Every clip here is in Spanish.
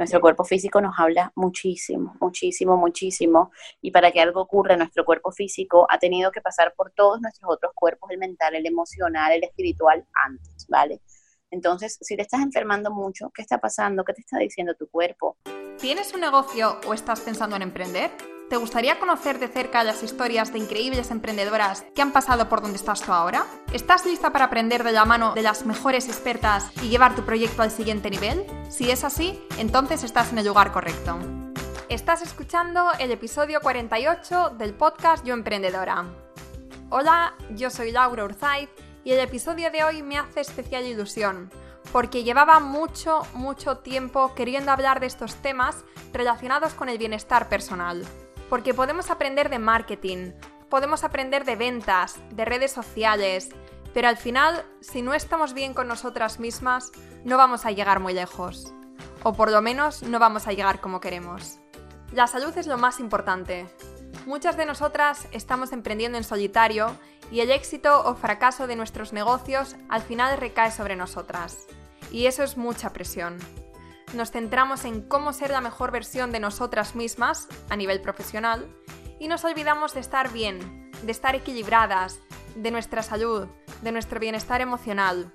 Nuestro cuerpo físico nos habla muchísimo, muchísimo, muchísimo. Y para que algo ocurra, nuestro cuerpo físico ha tenido que pasar por todos nuestros otros cuerpos, el mental, el emocional, el espiritual, antes, ¿vale? Entonces, si te estás enfermando mucho, ¿qué está pasando? ¿Qué te está diciendo tu cuerpo? ¿Tienes un negocio o estás pensando en emprender? ¿Te gustaría conocer de cerca las historias de increíbles emprendedoras que han pasado por donde estás tú ahora? ¿Estás lista para aprender de la mano de las mejores expertas y llevar tu proyecto al siguiente nivel? Si es así, entonces estás en el lugar correcto. Estás escuchando el episodio 48 del podcast Yo Emprendedora. Hola, yo soy Laura Urzaiz y el episodio de hoy me hace especial ilusión porque llevaba mucho, mucho tiempo queriendo hablar de estos temas relacionados con el bienestar personal porque podemos aprender de marketing, podemos aprender de ventas, de redes sociales, pero al final, si no estamos bien con nosotras mismas, no vamos a llegar muy lejos. O por lo menos no vamos a llegar como queremos. La salud es lo más importante. Muchas de nosotras estamos emprendiendo en solitario y el éxito o fracaso de nuestros negocios al final recae sobre nosotras. Y eso es mucha presión nos centramos en cómo ser la mejor versión de nosotras mismas a nivel profesional y nos olvidamos de estar bien, de estar equilibradas, de nuestra salud, de nuestro bienestar emocional.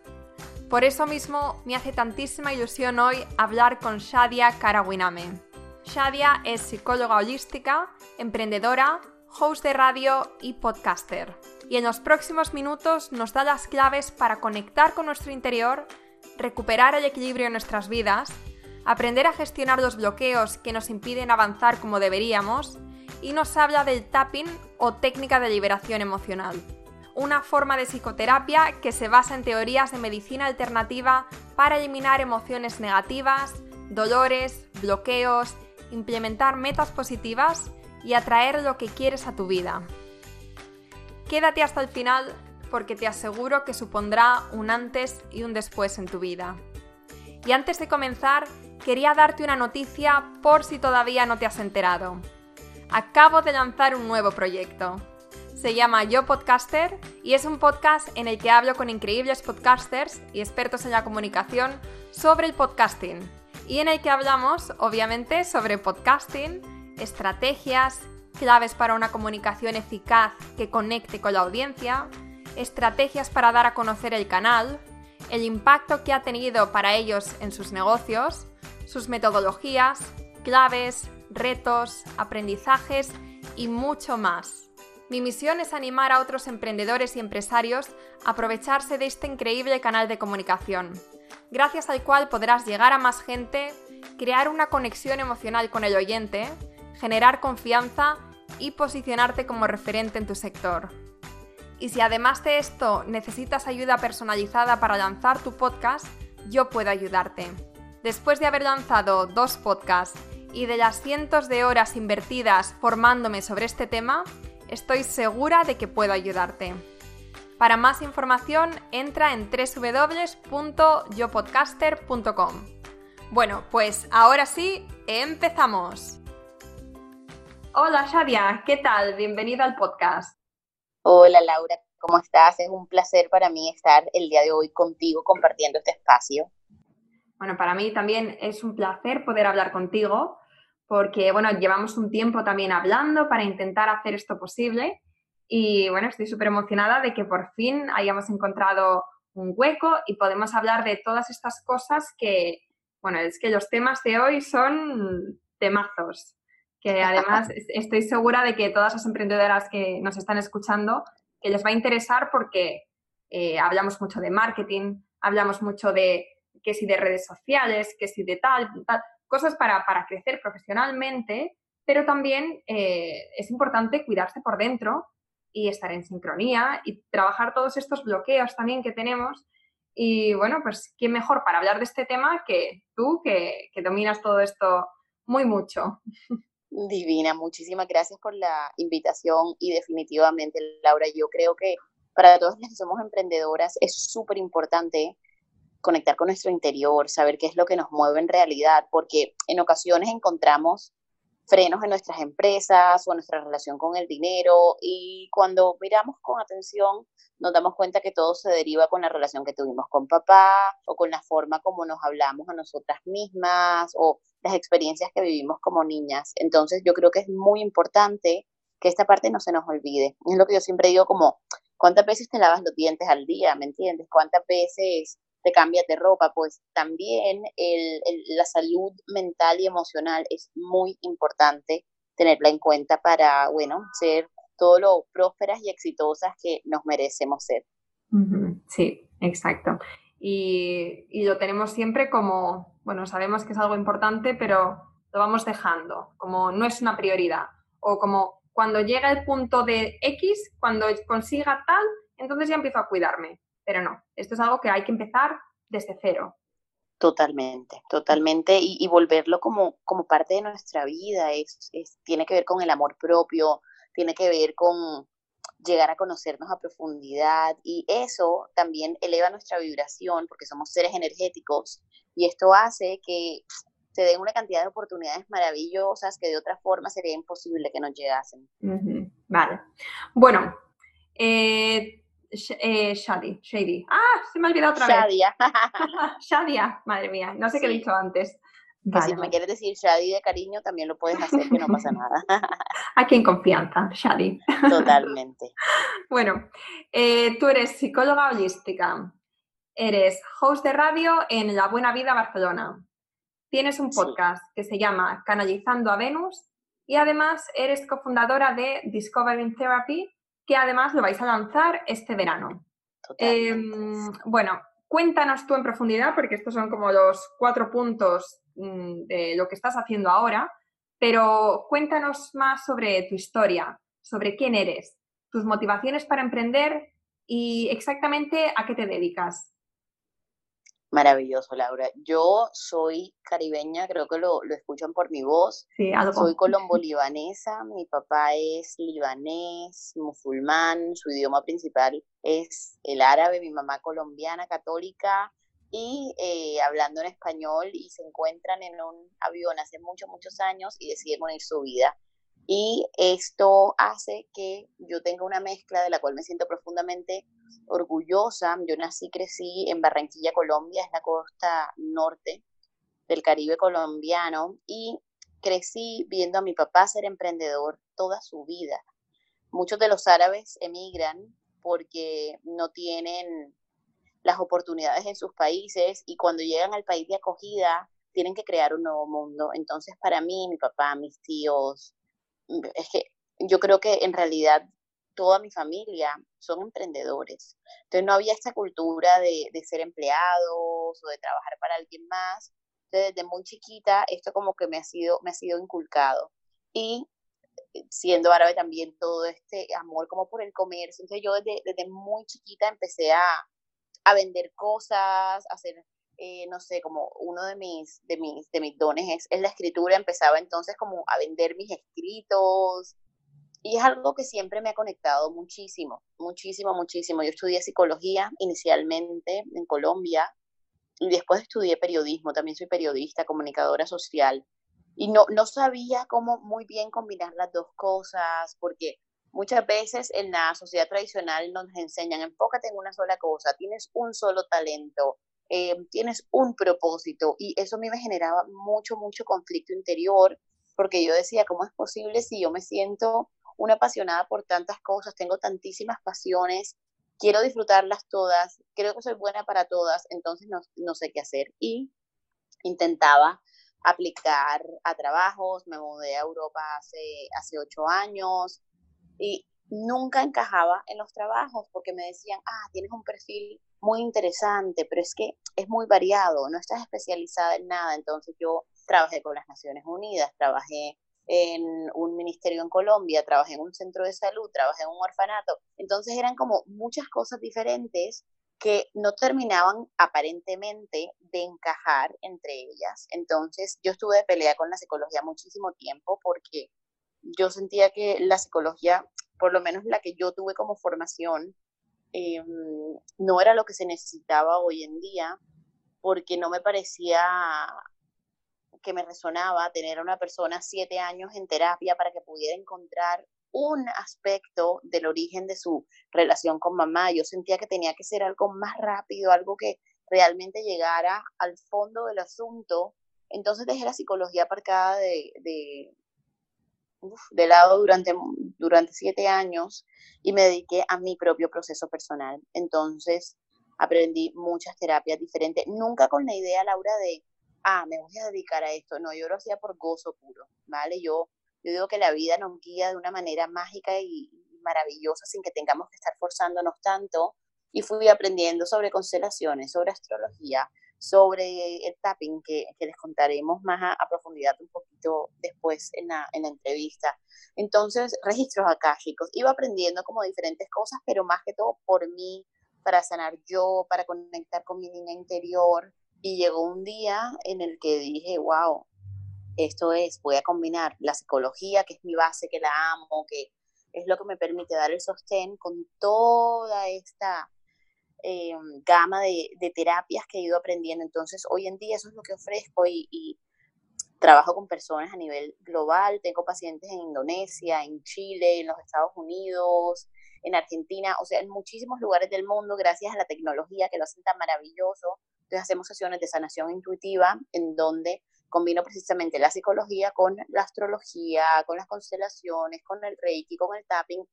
Por eso mismo me hace tantísima ilusión hoy hablar con Shadia Karawiname. Shadia es psicóloga holística, emprendedora, host de radio y podcaster. Y en los próximos minutos nos da las claves para conectar con nuestro interior, recuperar el equilibrio en nuestras vidas aprender a gestionar los bloqueos que nos impiden avanzar como deberíamos y nos habla del tapping o técnica de liberación emocional, una forma de psicoterapia que se basa en teorías de medicina alternativa para eliminar emociones negativas, dolores, bloqueos, implementar metas positivas y atraer lo que quieres a tu vida. Quédate hasta el final porque te aseguro que supondrá un antes y un después en tu vida. Y antes de comenzar, quería darte una noticia por si todavía no te has enterado. Acabo de lanzar un nuevo proyecto. Se llama Yo Podcaster y es un podcast en el que hablo con increíbles podcasters y expertos en la comunicación sobre el podcasting. Y en el que hablamos, obviamente, sobre podcasting, estrategias, claves para una comunicación eficaz que conecte con la audiencia, estrategias para dar a conocer el canal, el impacto que ha tenido para ellos en sus negocios sus metodologías, claves, retos, aprendizajes y mucho más. Mi misión es animar a otros emprendedores y empresarios a aprovecharse de este increíble canal de comunicación, gracias al cual podrás llegar a más gente, crear una conexión emocional con el oyente, generar confianza y posicionarte como referente en tu sector. Y si además de esto necesitas ayuda personalizada para lanzar tu podcast, yo puedo ayudarte. Después de haber lanzado dos podcasts y de las cientos de horas invertidas formándome sobre este tema, estoy segura de que puedo ayudarte. Para más información, entra en www.yopodcaster.com. Bueno, pues ahora sí, empezamos. Hola Shadia, ¿qué tal? Bienvenida al podcast. Hola Laura, ¿cómo estás? Es un placer para mí estar el día de hoy contigo compartiendo este espacio. Bueno, para mí también es un placer poder hablar contigo porque, bueno, llevamos un tiempo también hablando para intentar hacer esto posible y, bueno, estoy súper emocionada de que por fin hayamos encontrado un hueco y podemos hablar de todas estas cosas que, bueno, es que los temas de hoy son temazos, que además estoy segura de que todas las emprendedoras que nos están escuchando, que les va a interesar porque eh, hablamos mucho de marketing, hablamos mucho de que si de redes sociales, que si de tal, tal cosas para, crecer profesionalmente, pero también eh, es importante cuidarse por dentro y estar en sincronía y trabajar todos estos bloqueos también que tenemos. Y bueno, pues qué mejor para hablar de este tema que tú, que, que dominas todo esto muy mucho. Divina, muchísimas gracias por la invitación y definitivamente, Laura, yo creo que para todas las que somos emprendedoras es súper importante conectar con nuestro interior, saber qué es lo que nos mueve en realidad, porque en ocasiones encontramos frenos en nuestras empresas o en nuestra relación con el dinero y cuando miramos con atención nos damos cuenta que todo se deriva con la relación que tuvimos con papá o con la forma como nos hablamos a nosotras mismas o las experiencias que vivimos como niñas. Entonces yo creo que es muy importante que esta parte no se nos olvide. Es lo que yo siempre digo como, ¿cuántas veces te lavas los dientes al día? ¿Me entiendes? ¿Cuántas veces te cambias de ropa? Pues también la salud mental y emocional es muy importante tenerla en cuenta para, bueno, ser todo lo prósperas y exitosas que nos merecemos ser. Sí, exacto. Y, y, lo tenemos siempre como, bueno, sabemos que es algo importante, pero lo vamos dejando, como no es una prioridad, o como cuando llega el punto de X, cuando consiga tal, entonces ya empiezo a cuidarme. Pero no, esto es algo que hay que empezar desde cero. Totalmente, totalmente, y, volverlo como, como parte de nuestra vida, es, tiene que ver con el amor propio, tiene que ver con llegar a conocernos a profundidad y eso también eleva nuestra vibración porque somos seres energéticos y esto hace que se den una cantidad de oportunidades maravillosas que de otra forma sería imposible que nos llegasen. Vale. Bueno, eh, eh, Shadi, Shady. Ah, se me ha olvidado otra Shadia. vez. Shadia, madre mía, no sé qué he dicho antes. si me quieres decir Shadi de cariño, también lo puedes hacer, que no pasa nada. Aquí en confianza, Shadi. Totalmente. bueno, eh, tú eres psicóloga holística, eres host de radio en La Buena Vida Barcelona, Tienes un podcast que se llama Canalizando a Venus y además eres cofundadora de Discovering Therapy, que además lo vais a lanzar este verano. Em, bueno, cuéntanos tú en profundidad, porque estos son como los cuatro puntos mm, de lo que estás haciendo ahora, pero cuéntanos más sobre tu historia, sobre quién eres, tus motivaciones para emprender y exactamente a qué te dedicas. Maravilloso, Laura. Yo soy caribeña, creo que lo, escuchan por mi voz. Sí, Soy colombo-libanesa, mi papá es libanés, musulmán, su idioma principal es el árabe, mi mamá colombiana, católica, y eh, hablando en español y se encuentran en un avión hace muchos, muchos años y deciden unir su vida y esto hace que yo tenga una mezcla de la cual me siento profundamente orgullosa. Yo nací, crecí en Barranquilla, Colombia, es la costa norte del Caribe colombiano y crecí viendo a mi papá ser emprendedor toda su vida. Muchos de los árabes emigran porque no tienen las oportunidades en sus países y cuando llegan al país de acogida tienen que crear un nuevo mundo. Entonces, para mí, mi papá, mis tíos, es que yo creo que en realidad toda mi familia son emprendedores. Entonces no había esta cultura de, ser empleados o de trabajar para alguien más. Entonces desde muy chiquita esto como que me ha sido, me ha sido inculcado. Y siendo árabe también todo este amor como por el comercio. Entonces yo desde, desde muy chiquita empecé a, a vender cosas, a hacer eh, no sé, como uno de mis, de mis, de mis dones es, la escritura, empezaba entonces como a vender mis escritos. Y es algo que siempre me ha conectado muchísimo, muchísimo, muchísimo. Yo estudié psicología inicialmente en Colombia y después estudié periodismo, también soy periodista, comunicadora social. Y no, no sabía cómo muy bien combinar las dos cosas porque muchas veces en la sociedad tradicional nos enseñan, enfócate en una sola cosa, tienes un solo talento, eh, tienes un propósito y eso a mí me generaba mucho, mucho conflicto interior porque yo decía, ¿cómo es posible si yo me siento una apasionada por tantas cosas, tengo tantísimas pasiones, quiero disfrutarlas todas, creo que soy buena para todas, entonces no, no sé qué hacer. Y intentaba aplicar a trabajos, me mudé a Europa hace, hace ocho años y nunca encajaba en los trabajos porque me decían, ah, tienes un perfil muy interesante, pero es que es muy variado, no estás especializada en nada. Entonces yo trabajé con las Naciones Unidas, trabajé en un ministerio en Colombia, trabajé en un centro de salud, trabajé en un orfanato. Entonces eran como muchas cosas diferentes que no terminaban aparentemente de encajar entre ellas. Entonces yo estuve de pelea con la psicología muchísimo tiempo porque yo sentía que la psicología, por lo menos la que yo tuve como formación, Em, no era lo que se necesitaba hoy en día, porque no me parecía que me resonaba tener a una persona siete años en terapia para que pudiera encontrar un aspecto del origen de su relación con mamá. Yo sentía que tenía que ser algo más rápido, algo que realmente llegara al fondo del asunto Entonces dejé la psicología aparcada de, de, de lado durante, durante siete años y me dediqué a mi propio proceso personal. Entonces aprendí muchas terapias diferentes, nunca con la idea, Laura, de, ah, me voy a dedicar a esto. No, yo lo hacía por gozo puro, ¿vale? Yo, yo digo que la vida nos guía de una manera mágica y maravillosa sin que tengamos que estar forzándonos tanto. Y fui aprendiendo sobre constelaciones, sobre astrología, sobre el tapping, que, les contaremos más a, profundidad un poquito después en la, en la entrevista. Entonces, registros acá, chicos. Iba aprendiendo como diferentes cosas, pero más que todo por mí, para sanar yo, para conectar con mi niña interior. Y llegó un día en el que dije, wow, esto es, voy a combinar la psicología, que es mi base, que la amo, que es lo que me permite dar el sostén con toda esta eh, gama de, terapias que he ido aprendiendo. Entonces, hoy en día eso es lo que ofrezco y, trabajo con personas a nivel global. Tengo pacientes en Indonesia, en Chile, en los Estados Unidos, en Argentina, o sea, en muchísimos lugares del mundo, gracias a la tecnología que lo hacen tan maravilloso. Entonces, hacemos sesiones de sanación intuitiva en donde combino precisamente la psicología con la astrología, con las constelaciones, con el reiki, con el tapping,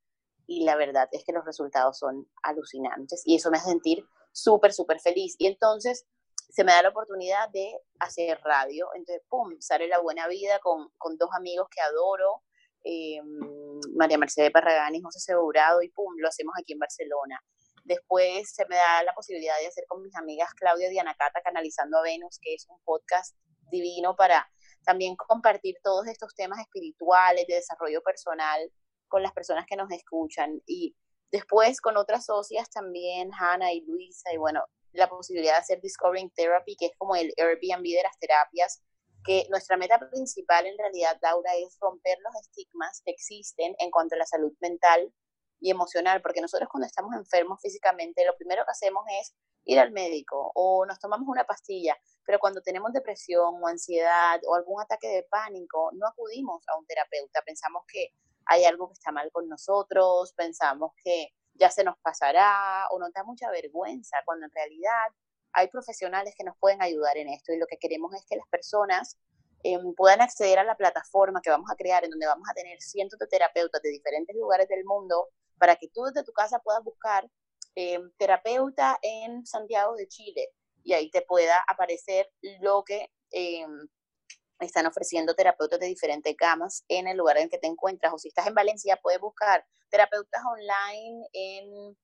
y la verdad es que los resultados son alucinantes y eso me hace sentir súper, súper feliz. Y entonces se me da la oportunidad de hacer radio, entonces, ¡pum!, sale La Buena Vida con, con dos amigos que adoro, eh, María Mercedes Parragán y José Segurado, y ¡pum!, lo hacemos aquí en Barcelona. Después se me da la posibilidad de hacer con mis amigas Claudia y Diana Cata, Canalizando a Venus, que es un podcast divino para también compartir todos estos temas espirituales, de desarrollo personal, con las personas que nos escuchan. Y después con otras socias también, Hannah y Luisa, y bueno, la posibilidad de hacer Discovering Therapy, que es como el Airbnb de las terapias, que nuestra meta principal en realidad, Laura, es romper los estigmas que existen en cuanto a la salud mental y emocional, porque nosotros cuando estamos enfermos físicamente, lo primero que hacemos es ir al médico o nos tomamos una pastilla, pero cuando tenemos depresión o ansiedad o algún ataque de pánico, no acudimos a un terapeuta, pensamos que hay algo que está mal con nosotros, pensamos que ya se nos pasará o nos da mucha vergüenza, cuando en realidad hay profesionales que nos pueden ayudar en esto y lo que queremos es que las personas em, puedan acceder a la plataforma que vamos a crear en donde vamos a tener cientos de terapeutas de diferentes lugares del mundo para que tú desde tu casa puedas buscar em, terapeuta en Santiago de Chile y ahí te pueda aparecer lo que em, están ofreciendo terapeutas de diferentes gamas en el lugar en que te encuentras. O si estás en Valencia, puedes buscar terapeutas online en,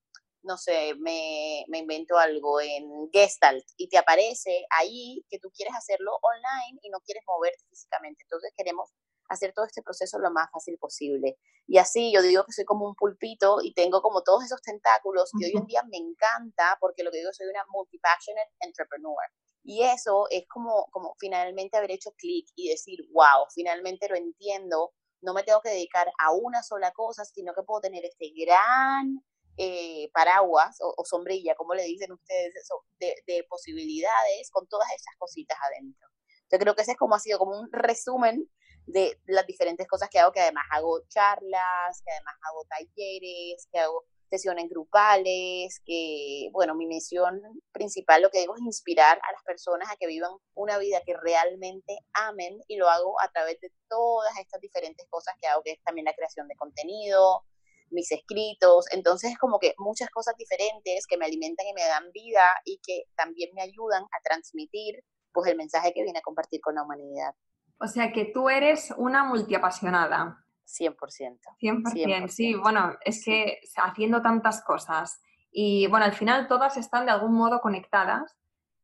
no sé, me, me invento algo, en Gestalt, y te aparece ahí que tú quieres hacerlo online y no quieres moverte físicamente. Entonces queremos hacer todo este proceso lo más fácil posible. Y así yo digo que soy como un pulpito y tengo como todos esos tentáculos y hoy en día me encanta porque lo que digo soy una multi-passionate entrepreneur. Y eso es como, como finalmente haber hecho clic y decir, wow, finalmente lo entiendo, no me tengo que dedicar a una sola cosa, sino que puedo tener este gran eh, paraguas o, sombrilla, como le dicen ustedes, de, de, posibilidades con todas esas cositas adentro. Yo creo que ese es como ha sido como un resumen de las diferentes cosas que hago, que además hago charlas, que además hago talleres, que hago sesiones grupales, que, bueno, mi misión principal, lo que digo, es inspirar a las personas a que vivan una vida que realmente amen y lo hago a través de todas estas diferentes cosas que hago, que es también la creación de contenido, mis escritos, entonces es como que muchas cosas diferentes que me alimentan y me dan vida y que también me ayudan a transmitir pues el mensaje que viene a compartir con la humanidad. O sea que tú eres una multiapasionada. 100%. 100%. sí, bueno, es que haciendo tantas cosas y bueno, al final todas están de algún modo conectadas,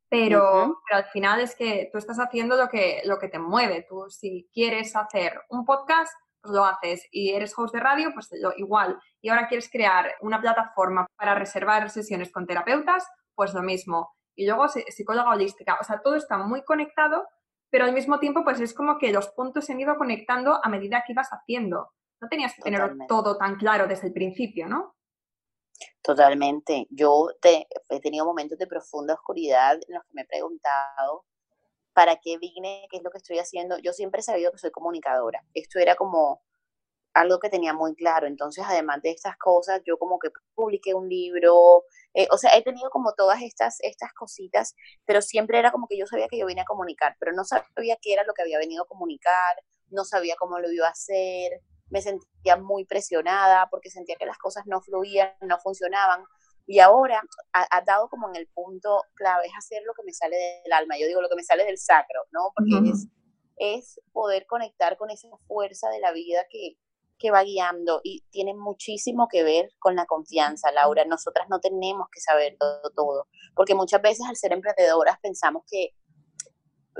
pero, al final es que tú estás haciendo lo que, lo que te mueve. Tú si quieres hacer un podcast, pues lo haces y eres host de radio, pues lo, igual. Y ahora quieres crear una plataforma para reservar sesiones con terapeutas, pues lo mismo. Y luego psicóloga holística, o sea, todo está muy conectado pero al mismo tiempo pues es como que los puntos se han ido conectando a medida que ibas haciendo. No tenías que tener todo tan claro desde el principio, ¿no? Totalmente. Yo te, he tenido momentos de profunda oscuridad en los que me he preguntado para qué vine, qué es lo que estoy haciendo. Yo siempre he sabido que soy comunicadora. Esto era como algo que tenía muy claro. Entonces, además de estas cosas, yo como que publiqué un libro, Eh, o sea, he tenido como todas estas, estas cositas, pero siempre era como que yo sabía que yo venía a comunicar, pero no sabía qué era lo que había venido a comunicar, no sabía cómo lo iba a hacer, me sentía muy presionada porque sentía que las cosas no fluían, no funcionaban. Y ahora ha, dado como en el punto clave, es hacer lo que me sale del alma, yo digo lo que me sale del sacro, ¿no? Porque es, es poder conectar con esa fuerza de la vida que, que va guiando y tiene muchísimo que ver con la confianza, Laura. Nosotras no tenemos que saber todo, todo, porque muchas veces al ser emprendedoras pensamos que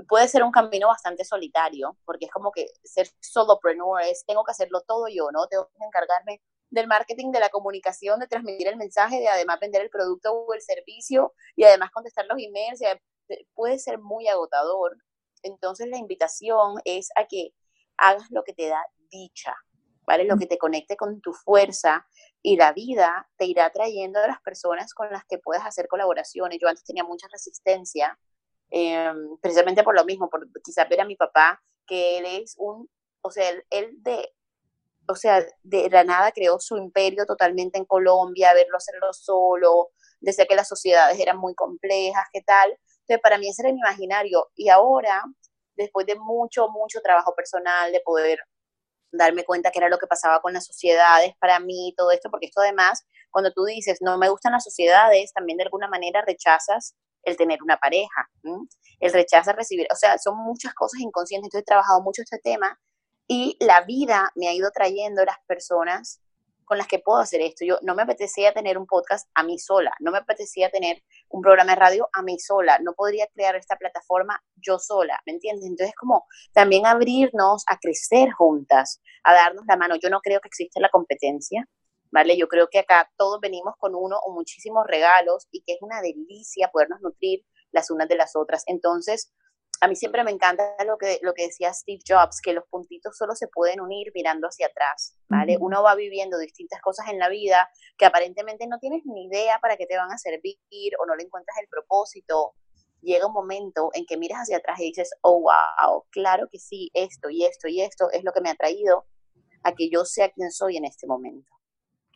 puede ser un camino bastante solitario, porque es como que ser solopreneur es, tengo que hacerlo todo yo, ¿no? Tengo que encargarme del marketing, de la comunicación, de transmitir el mensaje, de además vender el producto o el servicio y además contestar los emails, puede ser muy agotador. Entonces la invitación es a que hagas lo que te da dicha, ¿vale? Lo que te conecte con tu fuerza y la vida te irá trayendo a las personas con las que puedas hacer colaboraciones. Yo antes tenía mucha resistencia Em, precisamente por lo mismo, por quizás ver a mi papá, que él es un, o sea, él, de, o sea, de la nada creó su imperio totalmente en Colombia, verlo hacerlo solo, decía que las sociedades eran muy complejas, qué tal. Entonces, para mí ese era mi imaginario. Y ahora, después de mucho, mucho trabajo personal, de poder darme cuenta que era lo que pasaba con las sociedades para mí, todo esto, porque esto además, cuando tú dices, no me gustan las sociedades, también de alguna manera rechazas el tener una pareja, el rechazo recibir, o sea, son muchas cosas inconscientes. Entonces he trabajado mucho este tema y la vida me ha ido trayendo las personas con las que puedo hacer esto. Yo no me apetecía tener un podcast a mí sola, no me apetecía tener un programa de radio a mí sola, no podría crear esta plataforma yo sola, ¿me entiendes? Entonces como también abrirnos a crecer juntas, a darnos la mano. Yo no creo que exista la competencia, ¿vale? Yo creo que acá todos venimos con uno o muchísimos regalos y que es una delicia podernos nutrir las unas de las otras. Entonces, a mí siempre me encanta lo que, lo que decía Steve Jobs, que los puntitos solo se pueden unir mirando hacia atrás, ¿vale? Uno va viviendo distintas cosas en la vida que aparentemente no tienes ni idea para qué te van a servir o no le encuentras el propósito. Llega un momento en que miras hacia atrás y dices, oh, wow, claro que sí, esto y esto y esto es lo que me ha traído a que yo sea quien soy en este momento.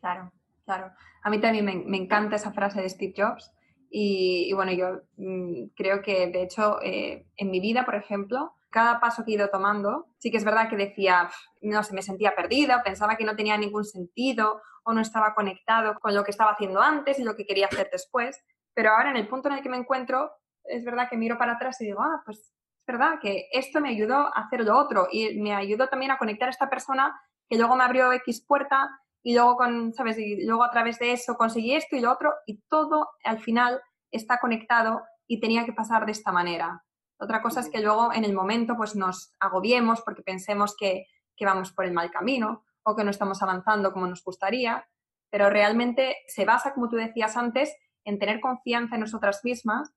Claro, claro. A mí también me, encanta esa frase de Steve Jobs. Y, bueno, yo mm, creo que de hecho eh, en mi vida, por ejemplo, cada paso que he ido tomando, sí que es verdad que decía, no sé, me sentía perdida, pensaba que no tenía ningún sentido o no estaba conectado con lo que estaba haciendo antes y lo que quería hacer después. Pero ahora en el punto en el que me encuentro, es verdad que miro para atrás y digo, ah, pues es verdad que esto me ayudó a hacer lo otro y me ayudó también a conectar a esta persona que luego me abrió X puerta y luego, con, ¿sabes? Y luego a través de eso conseguí esto y lo otro y todo al final está conectado y tenía que pasar de esta manera. Otra cosa es que luego en el momento pues nos agobiemos porque pensemos que, que vamos por el mal camino o que no estamos avanzando como nos gustaría, pero realmente se basa, como tú decías antes, en tener confianza en nosotras mismas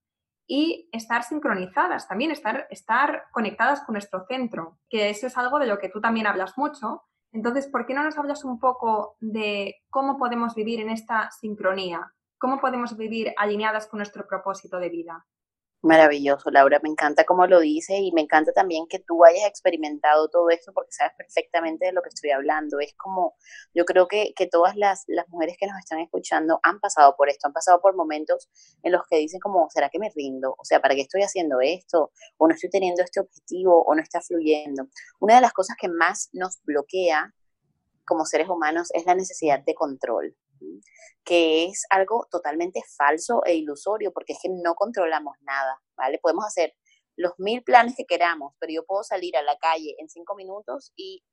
y estar sincronizadas, también estar, estar conectadas con nuestro centro, que eso es algo de lo que tú también hablas mucho, entonces, ¿por qué no nos hablas un poco de cómo podemos vivir en esta sincronía? ¿Cómo podemos vivir alineadas con nuestro propósito de vida? Maravilloso, Laura, me encanta cómo lo dices y me encanta también que tú hayas experimentado todo esto porque sabes perfectamente de lo que estoy hablando. Es como, yo creo que, que todas las, las mujeres que nos están escuchando han pasado por esto, han pasado por momentos en los que dicen como, ¿será que me rindo? O sea, ¿para qué estoy haciendo esto? ¿O no estoy teniendo este objetivo? ¿O no está fluyendo? Una de las cosas que más nos bloquea como seres humanos es la necesidad de control que es algo totalmente falso e ilusorio, porque es que no controlamos nada, ¿vale? Podemos hacer los mil planes que queramos, pero yo puedo salir a la calle en cinco minutos y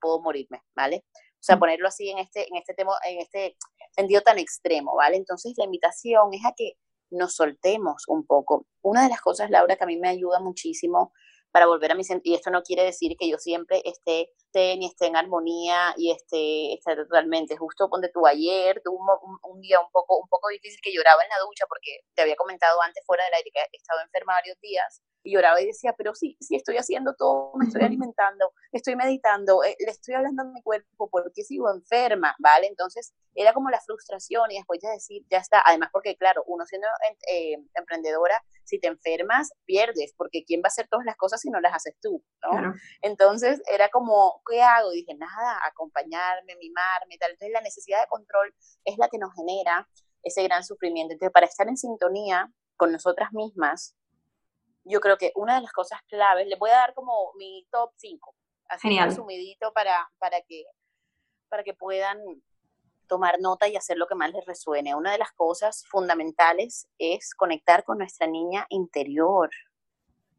puedo morirme, ¿vale? O sea, ponerlo así en este, en este tema, en este sentido tan extremo, ¿vale? Entonces la invitación es a que nos soltemos un poco. Una de las cosas, Laura, que a mí me ayuda muchísimo para volver a mi y esto no quiere decir que yo siempre esté, ni esté en armonía y esté, esté totalmente justo. Donde tú ayer tuve un, día un poco un poco difícil que lloraba en la ducha porque te había comentado antes fuera del aire que he estado enferma varios días y lloraba y decía, pero sí, sí estoy haciendo todo, me estoy alimentando, estoy meditando, eh, le estoy hablando a mi cuerpo porque sigo enferma, ¿vale? Entonces era como la frustración y después ya decir, ya está, además porque claro, uno siendo eh, emprendedora, si te enfermas, pierdes, porque ¿quién va a hacer todas las cosas si no las haces tú? ¿no? Entonces era como, ¿qué hago? dije, nada, acompañarme, mimarme, tal. Entonces la necesidad de control es la que nos genera ese gran sufrimiento. Entonces, para estar en sintonía con nosotras mismas, yo creo que una de las cosas claves, les voy a dar como mi top 5, así Genial. resumidito para, para, que, para que puedan tomar nota y hacer lo que más les resuene. Una de las cosas fundamentales es conectar con nuestra niña interior,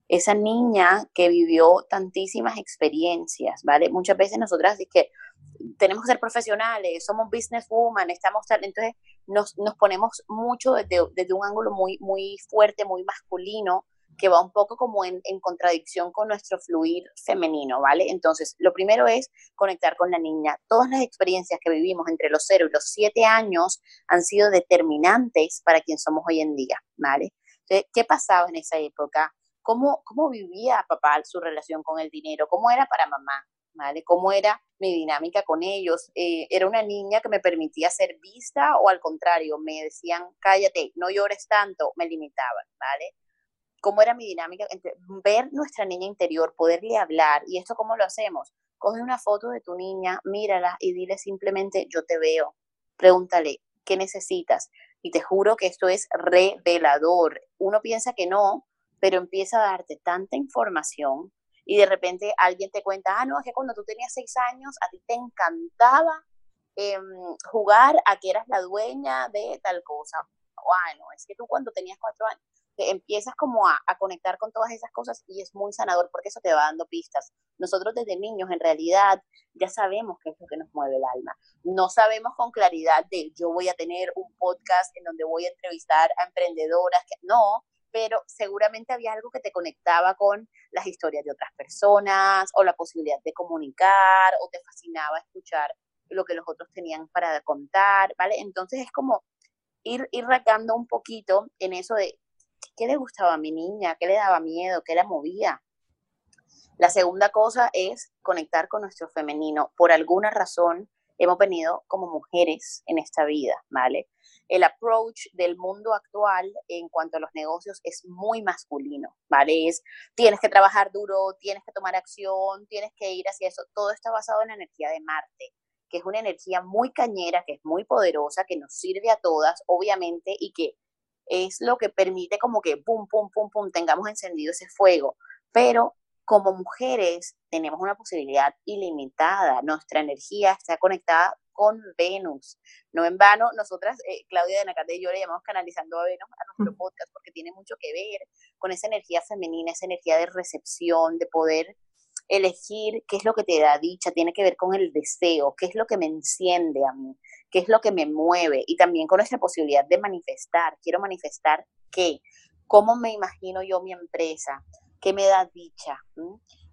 esa niña que vivió tantísimas experiencias, ¿vale? Muchas veces nosotras que tenemos que ser profesionales, somos businesswoman, estamos entonces nos, nos ponemos mucho desde, desde, un ángulo muy, muy fuerte, muy masculino, que va un poco como en, en, contradicción con nuestro fluir femenino, ¿vale? Entonces, lo primero es conectar con la niña. Todas las experiencias que vivimos entre los 0 y los 7 años han sido determinantes para quien somos hoy en día, ¿vale? Entonces, ¿qué pasaba en esa época? ¿Cómo, cómo vivía papá su relación con el dinero? ¿Cómo era para mamá? ¿Vale? ¿Cómo era mi dinámica con ellos? Eh, ¿Era una niña que me permitía ser vista o al contrario, me decían, cállate, no llores tanto, me limitaban, ¿vale? ¿Cómo era mi dinámica? ver nuestra niña interior, poderle hablar, ¿y esto cómo lo hacemos? Coge una foto de tu niña, mírala y dile simplemente, yo te veo. Pregúntale, ¿qué necesitas? Y te juro que esto es revelador. Uno piensa que no, pero empieza a darte tanta información y de repente alguien te cuenta, ah, no, es que cuando tú tenías seis años a ti te encantaba em, jugar a que eras la dueña de tal cosa. Bueno, es que tú cuando tenías cuatro años empiezas como a, a, conectar con todas esas cosas y es muy sanador porque eso te va dando pistas. Nosotros desde niños en realidad ya sabemos qué es lo que nos mueve el alma. No sabemos con claridad de yo voy a tener un podcast en donde voy a entrevistar a emprendedoras, que no, pero seguramente había algo que te conectaba con las historias de otras personas o la posibilidad de comunicar o te fascinaba escuchar lo que los otros tenían para contar, ¿vale? Entonces es como ir, ir racando un poquito en eso de qué le gustaba a mi niña, qué le daba miedo, qué la movía. La segunda cosa es conectar con nuestro femenino. Por alguna razón hemos venido como mujeres en esta vida, ¿vale? el approach del mundo actual en cuanto a los negocios es muy masculino, ¿vale? Es, tienes que trabajar duro, tienes que tomar acción, tienes que ir hacia eso. Todo está basado en la energía de Marte, que es una energía muy cañera, que es muy poderosa, que nos sirve a todas, obviamente, y que es lo que permite como que pum, pum, pum, pum, tengamos encendido ese fuego. Pero como mujeres tenemos una posibilidad ilimitada. Nuestra energía está conectada con Venus. No en vano, nosotras, eh, Claudia de Nacate y yo le llamamos canalizando a Venus a nuestro podcast porque tiene mucho que ver con esa energía femenina, esa energía de recepción, de poder elegir qué es lo que te da dicha, tiene que ver con el deseo, qué es lo que me enciende a mí, qué es lo que me mueve y también con esa posibilidad de manifestar. Quiero manifestar qué, cómo me imagino yo mi empresa, qué me da dicha.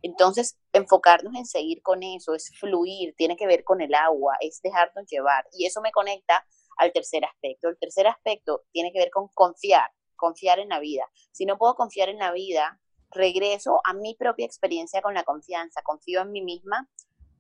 Entonces, enfocarnos en seguir con eso es fluir, tiene que ver con el agua, es dejarnos llevar. Y eso me conecta al tercer aspecto. El tercer aspecto tiene que ver con confiar, confiar en la vida. Si no puedo confiar en la vida, regreso a mi propia experiencia con la confianza. Confío en mí misma,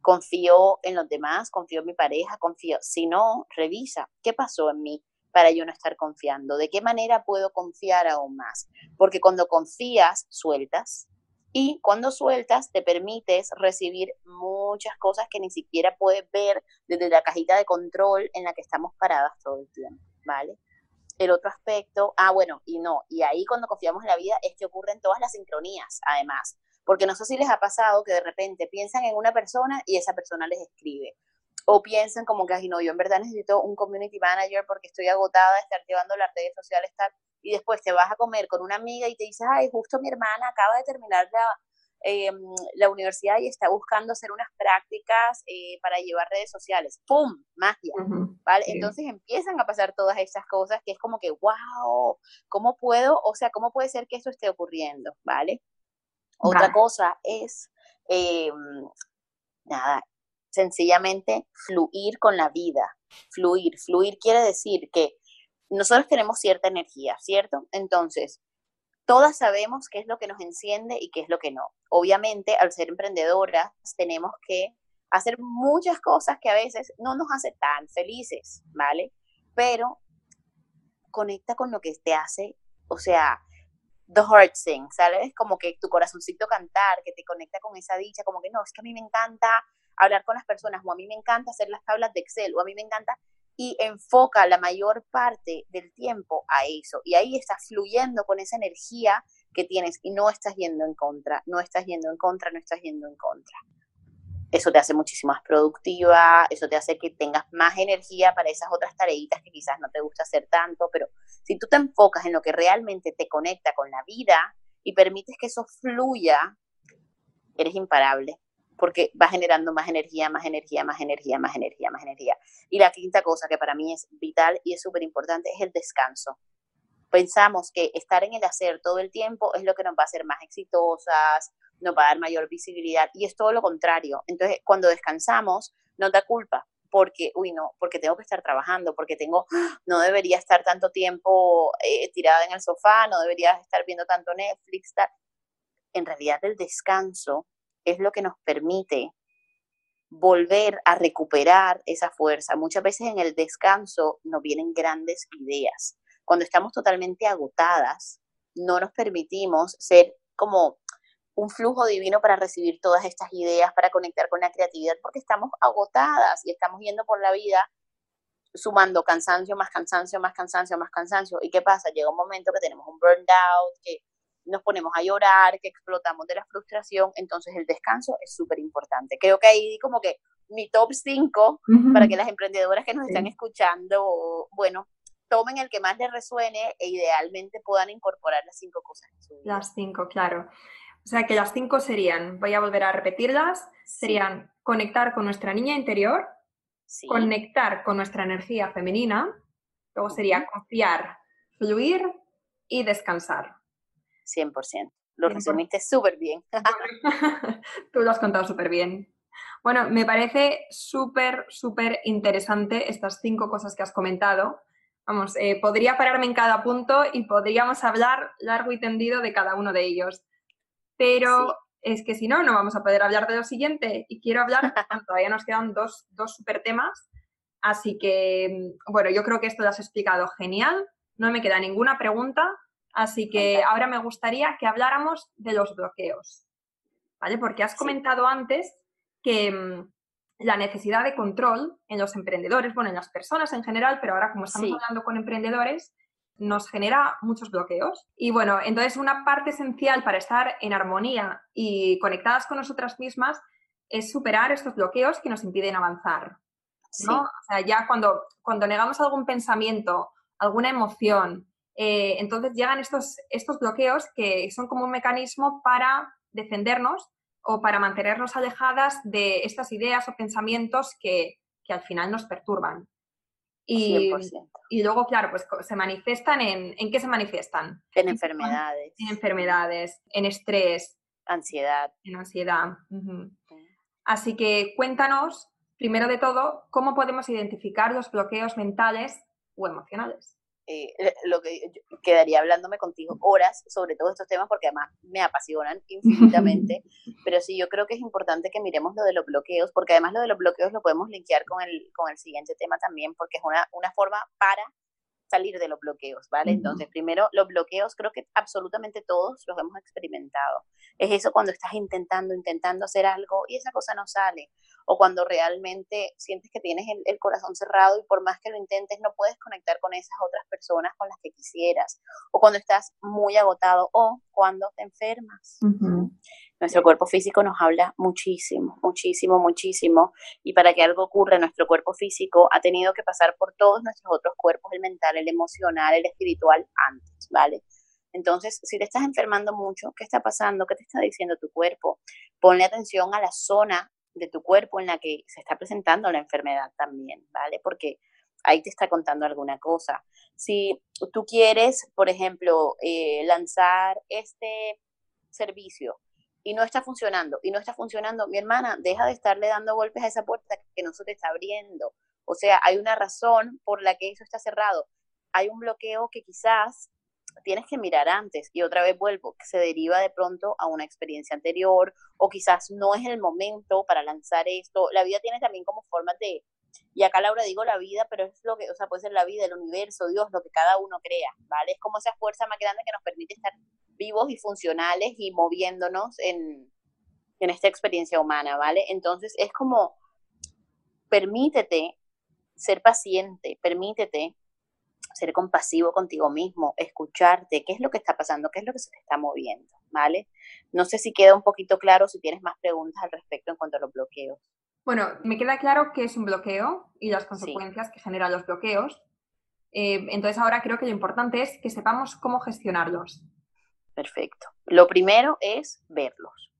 confío en los demás, confío en mi pareja, confío. Si no, revisa qué pasó en mí para yo no estar confiando. ¿De qué manera puedo confiar aún más? Porque cuando confías, sueltas, y cuando sueltas, te permites recibir muchas cosas que ni siquiera puedes ver desde la cajita de control en la que estamos paradas todo el tiempo, ¿vale? El otro aspecto, ah, bueno, y no, y ahí cuando confiamos en la vida es que ocurren todas las sincronías, además, porque no sé si les ha pasado que de repente piensan en una persona y esa persona les escribe, o piensan como que, ay, no, yo en verdad necesito un community manager porque estoy agotada de estar llevando las redes sociales tal, y después te vas a comer con una amiga y te dices, ay, justo mi hermana acaba de terminar la, eh, la universidad y está buscando hacer unas prácticas eh, para llevar redes sociales. ¡Pum! Magia. ¿Vale? Entonces empiezan a pasar todas esas cosas que es como que, wow, ¿cómo puedo? O sea, ¿cómo puede ser que esto esté ocurriendo? ¿Vale? Otra cosa es, eh, nada, sencillamente fluir con la vida. Fluir. Fluir quiere decir que nosotros tenemos cierta energía, ¿cierto? Entonces, todas sabemos qué es lo que nos enciende y qué es lo que no. Obviamente, al ser emprendedoras, tenemos que hacer muchas cosas que a veces no nos hace tan felices, ¿vale? Pero conecta con lo que te hace, o sea, the heart sing, ¿sabes? Como que tu corazoncito cantar, que te conecta con esa dicha, como que no, es que a mí me encanta hablar con las personas, o a mí me encanta hacer las tablas de Excel, o a mí me encanta y enfoca la mayor parte del tiempo a eso. Y ahí estás fluyendo con esa energía que tienes y no estás yendo en contra, no estás yendo en contra, no estás yendo en contra. Eso te hace muchísimo más productiva, eso te hace que tengas más energía para esas otras tareitas que quizás no te gusta hacer tanto, pero si tú te enfocas en lo que realmente te conecta con la vida y permites que eso fluya, eres imparable porque va generando más energía, más energía, más energía, más energía, más energía. Y la quinta cosa que para mí es vital y es súper importante es el descanso. Pensamos que estar en el hacer todo el tiempo es lo que nos va a hacer más exitosas, nos va a dar mayor visibilidad y es todo lo contrario. Entonces, cuando descansamos, nos da culpa porque, uy, no, porque tengo que estar trabajando, porque tengo, no debería estar tanto tiempo eh, tirada en el sofá, no debería estar viendo tanto Netflix. En realidad, el descanso es lo que nos permite volver a recuperar esa fuerza. Muchas veces en el descanso nos vienen grandes ideas. Cuando estamos totalmente agotadas, no nos permitimos ser como un flujo divino para recibir todas estas ideas, para conectar con la creatividad, porque estamos agotadas y estamos yendo por la vida sumando cansancio, más cansancio, más cansancio, más cansancio. ¿Y qué pasa? Llega un momento que tenemos un burnout, que nos ponemos a llorar, que explotamos de la frustración, entonces el descanso es súper importante. Creo que ahí como que mi top 5 para que las emprendedoras que nos están escuchando, bueno, tomen el que más les resuene e idealmente puedan incorporar las cinco cosas. Las cinco, claro. O sea que las cinco serían, voy a volver a repetirlas, serían conectar con nuestra niña interior, conectar con nuestra energía femenina, luego sería confiar, fluir y descansar. 100%. Lo resumiste súper bien. Tú lo has contado súper bien. Bueno, me parece súper, súper interesante estas cinco cosas que has comentado. Vamos, eh, podría pararme en cada punto y podríamos hablar largo y tendido de cada uno de ellos. Pero es que si no, no vamos a poder hablar de lo siguiente. Y quiero hablar, todavía nos quedan dos, dos súper temas. Así que, bueno, yo creo que esto lo has explicado genial. No me queda ninguna pregunta. Así que ahora me gustaría que habláramos de los bloqueos, ¿vale? Porque has comentado antes que mm, la necesidad de control en los emprendedores, bueno, en las personas en general, pero ahora como estamos hablando con emprendedores, nos genera muchos bloqueos. Y bueno, entonces una parte esencial para estar en armonía y conectadas con nosotras mismas es superar estos bloqueos que nos impiden avanzar. ¿no? O sea, ya cuando, cuando negamos algún pensamiento, alguna emoción, eh, entonces llegan estos, estos bloqueos que son como un mecanismo para defendernos o para mantenernos alejadas de estas ideas o pensamientos que, al final nos perturban. Y, y, luego, claro, pues se manifiestan en... ¿En qué se manifiestan? En enfermedades. En enfermedades, en estrés. Ansiedad. En ansiedad. Así que cuéntanos, primero de todo, cómo podemos identificar los bloqueos mentales o emocionales. Eh, lo que quedaría hablándome contigo horas sobre todos estos temas porque además me apasionan infinitamente, pero sí yo creo que es importante que miremos lo de los bloqueos, porque además lo de los bloqueos lo podemos linkear con el, con el siguiente tema también, porque es una, una forma para salir de los bloqueos, ¿vale? Entonces, primero, los bloqueos creo que absolutamente todos los hemos experimentado. Es eso cuando estás intentando, intentando hacer algo y esa cosa no sale. O cuando realmente sientes que tienes el, corazón cerrado y por más que lo intentes no puedes conectar con esas otras personas con las que quisieras. O cuando estás muy agotado o cuando te enfermas. Nuestro cuerpo físico nos habla muchísimo, muchísimo, muchísimo. Y para que algo ocurra nuestro cuerpo físico, ha tenido que pasar por todos nuestros otros cuerpos, el mental, el emocional, el espiritual, antes, ¿vale? Entonces, si te estás enfermando mucho, ¿qué está pasando? ¿Qué te está diciendo tu cuerpo? Ponle atención a la zona de tu cuerpo en la que se está presentando la enfermedad también, ¿vale? Porque ahí te está contando alguna cosa. Si tú quieres, por ejemplo, eh, lanzar este servicio y no está funcionando, y no está funcionando, mi hermana, deja de estarle dando golpes a esa puerta que no se te está abriendo. O sea, hay una razón por la que eso está cerrado. Hay un bloqueo que quizás tienes que mirar antes y otra vez vuelvo, que se deriva de pronto a una experiencia anterior o quizás no es el momento para lanzar esto. La vida tiene también como formas de, y acá Laura digo la vida, pero es lo que, o sea, puede ser la vida, el universo, Dios, lo que cada uno crea, ¿vale? Es como esa fuerza más grande que nos permite estar vivos y funcionales y moviéndonos en, en esta experiencia humana, ¿vale? Entonces es como, permítete ser paciente, permítete ser compasivo contigo mismo, escucharte, qué es lo que está pasando, qué es lo que se te está moviendo, ¿vale? No sé si queda un poquito claro, si tienes más preguntas al respecto en cuanto a los bloqueos. Bueno, me queda claro qué es un bloqueo y las consecuencias que generan los bloqueos. Eh, entonces ahora creo que lo importante es que sepamos cómo gestionarlos. Perfecto. Lo primero es verlos.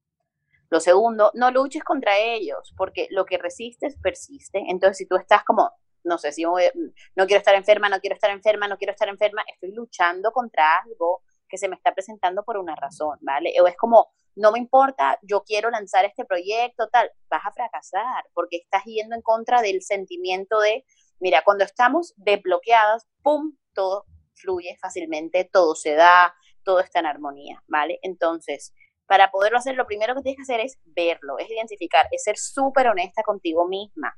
Lo segundo, no luches contra ellos, porque lo que resistes persiste. Entonces, si tú estás como, no sé, si no quiero estar enferma, no quiero estar enferma, no quiero estar enferma, estoy luchando contra algo que se me está presentando por una razón, ¿vale? O es como, no me importa, yo quiero lanzar este proyecto, tal, vas a fracasar porque estás yendo en contra del sentimiento de, mira, cuando estamos desbloqueadas, ¡pum!, todo fluye fácilmente, todo se da, todo está en armonía, ¿vale? Entonces, para poderlo hacer, lo primero que tienes que hacer es verlo, es identificar, es ser súper honesta contigo misma.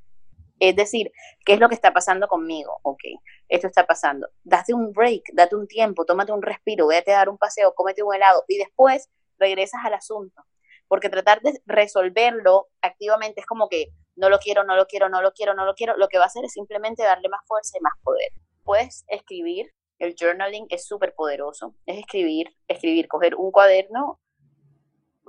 Es decir, ¿qué es lo que está pasando conmigo? Ok, esto está pasando. Date un break, date un tiempo, tómate un respiro, vete a dar un paseo, cómete un helado y después regresas al asunto. Porque tratar de resolverlo activamente es como que no lo quiero, no lo quiero, no lo quiero, no lo quiero. Lo que va a hacer es simplemente darle más fuerza y más poder. Puedes escribir, el journaling es súper poderoso. Es escribir, escribir, coger un cuaderno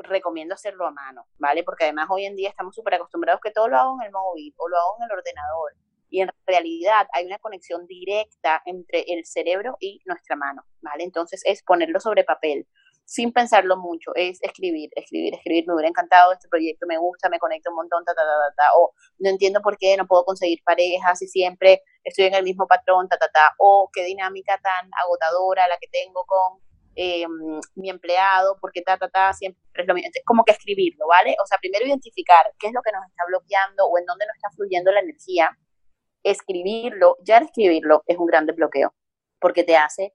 recomiendo hacerlo a mano, ¿vale? Porque además hoy en día estamos súper acostumbrados que todo lo hago en el móvil o lo hago en el ordenador. Y en realidad hay una conexión directa entre el cerebro y nuestra mano, ¿vale? Entonces es ponerlo sobre papel, sin pensarlo mucho, es escribir, escribir, escribir. Me hubiera encantado este proyecto, me gusta, me conecta un montón, ta, ta, ta, ta, o no entiendo por qué no puedo conseguir parejas y siempre estoy en el mismo patrón, ta, ta, ta, o qué dinámica tan agotadora la que tengo con eh, mi empleado, porque ta, ta, ta, siempre es lo mismo. como que escribirlo, ¿vale? O sea, primero identificar qué es lo que nos está bloqueando o en dónde nos está fluyendo la energía. Escribirlo, ya escribirlo es un gran desbloqueo, porque te hace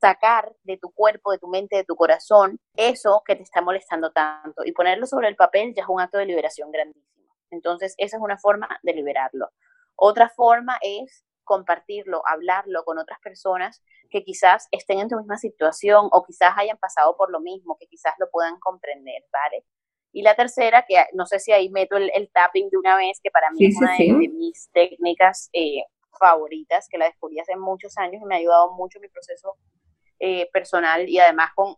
sacar de tu cuerpo, de tu mente, de tu corazón, eso que te está molestando tanto. Y ponerlo sobre el papel ya es un acto de liberación grandísimo. Entonces, esa es una forma de liberarlo. Otra forma es compartirlo, hablarlo con otras personas que quizás estén en tu misma situación o quizás hayan pasado por lo mismo, que quizás lo puedan comprender, ¿vale? Y la tercera, que no sé si ahí meto el, tapping de una vez, que para mí es una De, mis técnicas eh, favoritas, que la descubrí hace muchos años y me ha ayudado mucho en mi proceso eh, personal y además con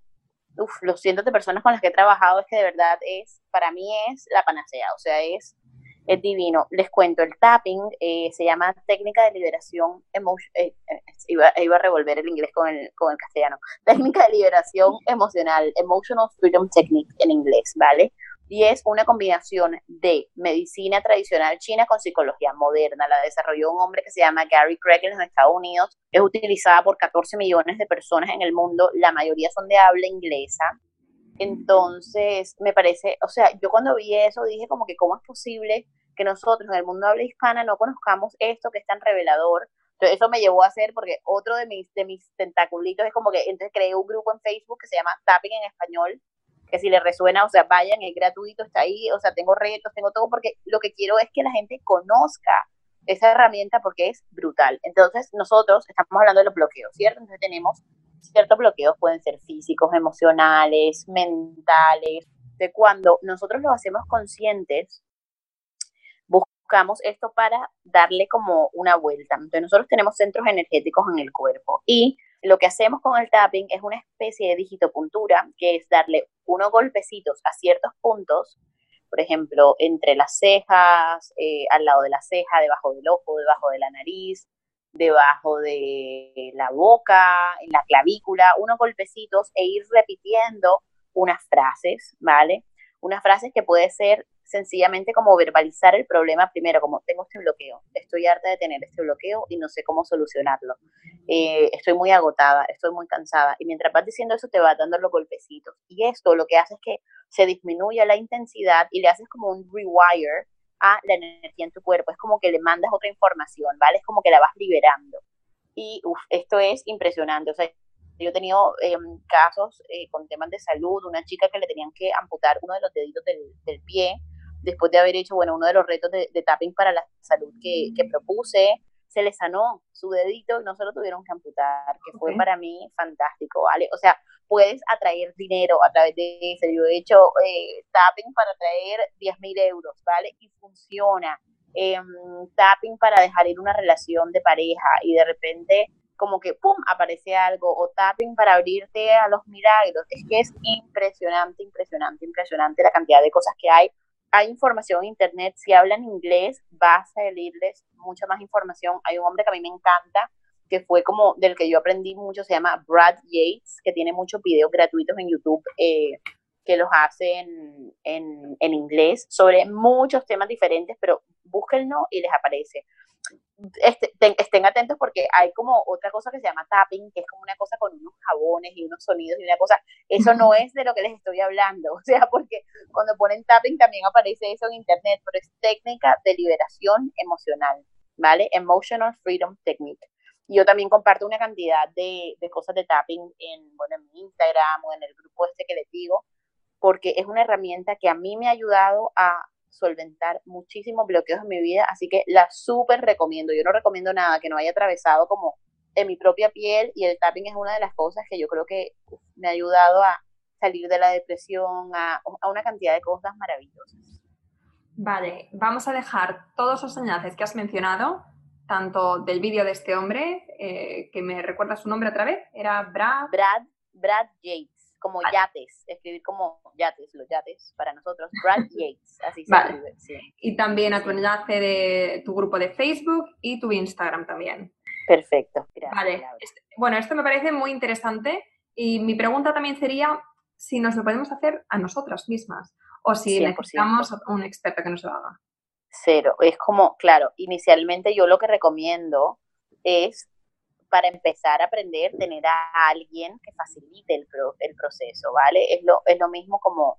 uf, los cientos de personas con las que he trabajado, es que de verdad es, para mí es la panacea, o sea, es es divino. Les cuento, el tapping eh, se llama técnica de liberación emocional, eh, eh, iba, iba, a revolver el inglés con el, con el castellano, técnica de liberación emocional, emotional freedom technique en inglés, ¿vale? Y es una combinación de medicina tradicional china con psicología moderna. La desarrolló un hombre que se llama Gary Craig en los Estados Unidos. Es utilizada por 14 millones de personas en el mundo. La mayoría son de habla inglesa. Entonces, me parece, o sea, yo cuando vi eso dije como que cómo es posible que nosotros en el mundo habla hispana no conozcamos esto que es tan revelador. Entonces, eso me llevó a hacer, porque otro de mis, de mis tentaculitos es como que entonces creé un grupo en Facebook que se llama Tapping en Español, que si les resuena, o sea, vayan, es gratuito, está ahí, o sea, tengo retos, tengo todo, porque lo que quiero es que la gente conozca esa herramienta porque es brutal. Entonces, nosotros estamos hablando de los bloqueos, ¿cierto? Entonces tenemos ciertos bloqueos, pueden ser físicos, emocionales, mentales, de cuando nosotros los hacemos conscientes, buscamos esto para darle como una vuelta. Entonces nosotros tenemos centros energéticos en el cuerpo y lo que hacemos con el tapping es una especie de digitopuntura, que es darle unos golpecitos a ciertos puntos, por ejemplo, entre las cejas, eh, al lado de la ceja, debajo del ojo, debajo de la nariz, debajo de la boca, en la clavícula, unos golpecitos e ir repitiendo unas frases, ¿vale? Unas frases que puede ser sencillamente como verbalizar el problema primero, como tengo este bloqueo, estoy harta de tener este bloqueo y no sé cómo solucionarlo, eh, estoy muy agotada, estoy muy cansada. Y mientras vas diciendo eso te vas dando los golpecitos. Y esto lo que hace es que se disminuye la intensidad y le haces como un rewire a la energía en tu cuerpo, es como que le mandas otra información, ¿vale? Es como que la vas liberando. Y esto es impresionante, o sea, yo he tenido em, casos eh, con temas de salud, una chica que le tenían que amputar uno de los deditos del, del pie después de haber hecho, bueno, uno de los retos de, tapping para la salud que, que, propuse, se le sanó su dedito y no se lo tuvieron que amputar, que fue para mí fantástico, ¿vale? O sea, puedes atraer dinero a través de eso. Yo he hecho eh, tapping para atraer 10 mil euros, ¿vale? Y funciona. em, tapping para dejar ir una relación de pareja y de repente como que, ¡pum!, aparece algo, o tapping para abrirte a los milagros. Es que es impresionante, impresionante, impresionante la cantidad de cosas que hay. Hay información en internet, si hablan inglés, vas a salirles mucha más información. Hay un hombre que a mí me encanta, que fue como del que yo aprendí mucho, se llama Brad Yates, que tiene muchos videos gratuitos en YouTube eh, que los hace en, en, en, inglés sobre muchos temas diferentes, pero búsquenlo y les aparece. Este, estén atentos porque hay como otra cosa que se llama tapping, que es como una cosa con unos jabones y unos sonidos y una cosa, eso no es de lo que les estoy hablando, o sea, porque cuando ponen tapping también aparece eso en internet, pero es técnica de liberación emocional, ¿vale? Emotional Freedom Technique. Yo también comparto una cantidad de, de cosas de tapping en, bueno, en mi Instagram o en el grupo este que les digo, porque es una herramienta que a mí me ha ayudado a solventar muchísimos bloqueos en mi vida, así que la súper recomiendo. Yo no recomiendo nada que no haya atravesado como en mi propia piel y el tapping es una de las cosas que yo creo que me ha ayudado a salir de la depresión, a, una cantidad de cosas maravillosas. Vale, vamos a dejar todos los enlaces que has mencionado, tanto del vídeo de este hombre, eh, que me recuerda su nombre otra vez, era Brad. Brad, Brad Yates como yates, escribir como yates, los yates para nosotros, Brad Yates, así se escribe. Y también a tu enlace de tu grupo de Facebook y tu Instagram también. Perfecto, Vale, este, bueno, esto me parece muy interesante y mi pregunta también sería si nos lo podemos hacer a nosotras mismas o si necesitamos un experto que nos lo haga. Cero, es como, claro, inicialmente yo lo que recomiendo es para empezar a aprender, tener a alguien que facilite el, el proceso, ¿vale? Es lo, es lo mismo como,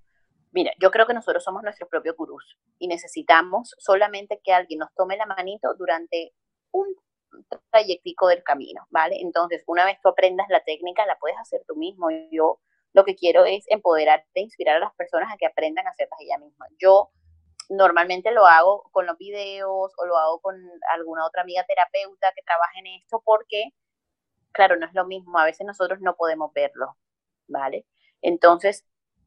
mira, yo creo que nosotros somos nuestro propio gurús y necesitamos solamente que alguien nos tome la manito durante un trayectico del camino, ¿vale? Entonces, una vez tú aprendas la técnica, la puedes hacer tú mismo. Yo lo que quiero es empoderarte, inspirar a las personas a que aprendan a hacerlas ella misma. Yo normalmente lo hago con los videos o lo hago con alguna otra amiga terapeuta que trabaje en esto porque claro, no es lo mismo, a veces nosotros no podemos verlo, ¿vale? Entonces,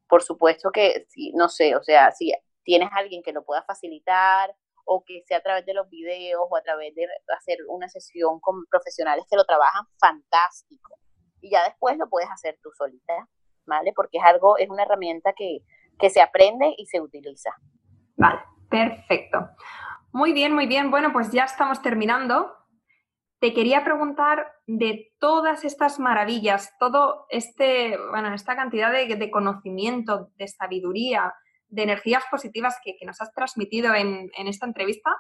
por supuesto que, si, no sé, o sea, si tienes alguien que lo pueda facilitar o que sea a través de los videos o a través de hacer una sesión con profesionales que lo trabajan, fantástico. Y ya después lo puedes hacer tú solita, ¿vale? Porque es algo, es una herramienta que, que se aprende y se utiliza. Vale, perfecto. Muy bien, muy bien. Bueno, pues ya estamos terminando te quería preguntar de todas estas maravillas, todo este, bueno, esta cantidad de, conocimiento, de sabiduría, de energías positivas que, nos has transmitido en, esta entrevista,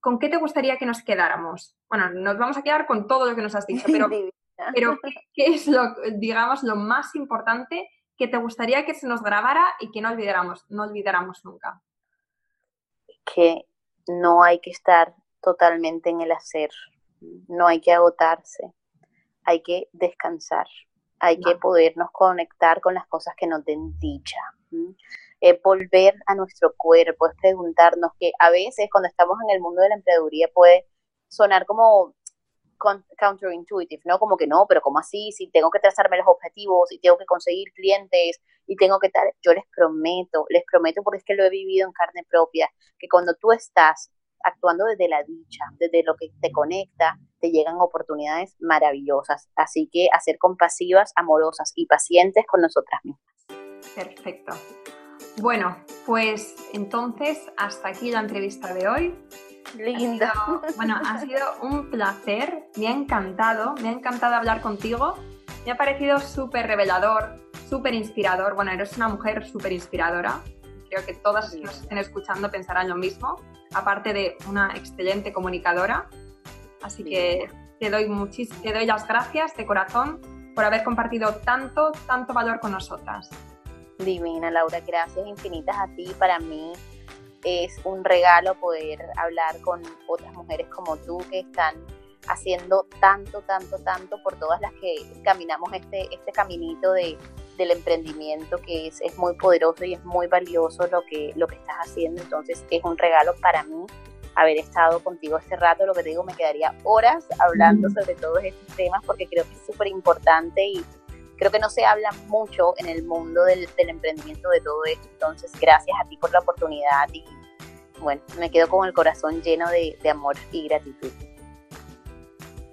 ¿con qué te gustaría que nos quedáramos? Bueno, nos vamos a quedar con todo lo que nos has dicho, pero, pero ¿qué, es lo, digamos, lo más importante que te gustaría que se nos grabara y que no olvidáramos, no olvidáramos nunca? Que no hay que estar totalmente en el hacer, no hay que agotarse, hay que descansar, hay que podernos conectar con las cosas que nos den dicha. volver a nuestro cuerpo, es preguntarnos que a veces cuando estamos en el mundo de la emprendeduría puede sonar como counterintuitive, ¿no? Como que no, pero como así? Si tengo que trazarme los objetivos y tengo que conseguir clientes y tengo que tal, yo les prometo, les prometo porque es que lo he vivido en carne propia, que cuando tú estás actuando desde la dicha, desde lo que te conecta, te llegan oportunidades maravillosas. Así que a ser compasivas, amorosas y pacientes con nosotras mismas. Perfecto. Bueno, pues entonces hasta aquí la entrevista de hoy. Linda. bueno, ha sido un placer, me ha encantado, me ha encantado hablar contigo. Me ha parecido súper revelador, súper inspirador. Bueno, eres una mujer súper inspiradora. Creo que todas las que nos estén escuchando pensarán lo mismo aparte de una excelente comunicadora. Así que te doy, te doy las gracias de corazón por haber compartido tanto, tanto valor con nosotras. Divina, Laura, gracias infinitas a ti. Para mí es un regalo poder hablar con otras mujeres como tú que están haciendo tanto, tanto, tanto por todas las que caminamos este, este caminito de, del emprendimiento que es, es muy poderoso y es muy valioso lo que, lo que estás haciendo. Entonces es un regalo para mí haber estado contigo este rato. Lo que te digo, me quedaría horas hablando sobre todos estos temas porque creo que es súper importante y creo que no se habla mucho en el mundo del, del, emprendimiento de todo esto. Entonces, gracias a ti por la oportunidad y, bueno, me quedo con el corazón lleno de, de amor y gratitud.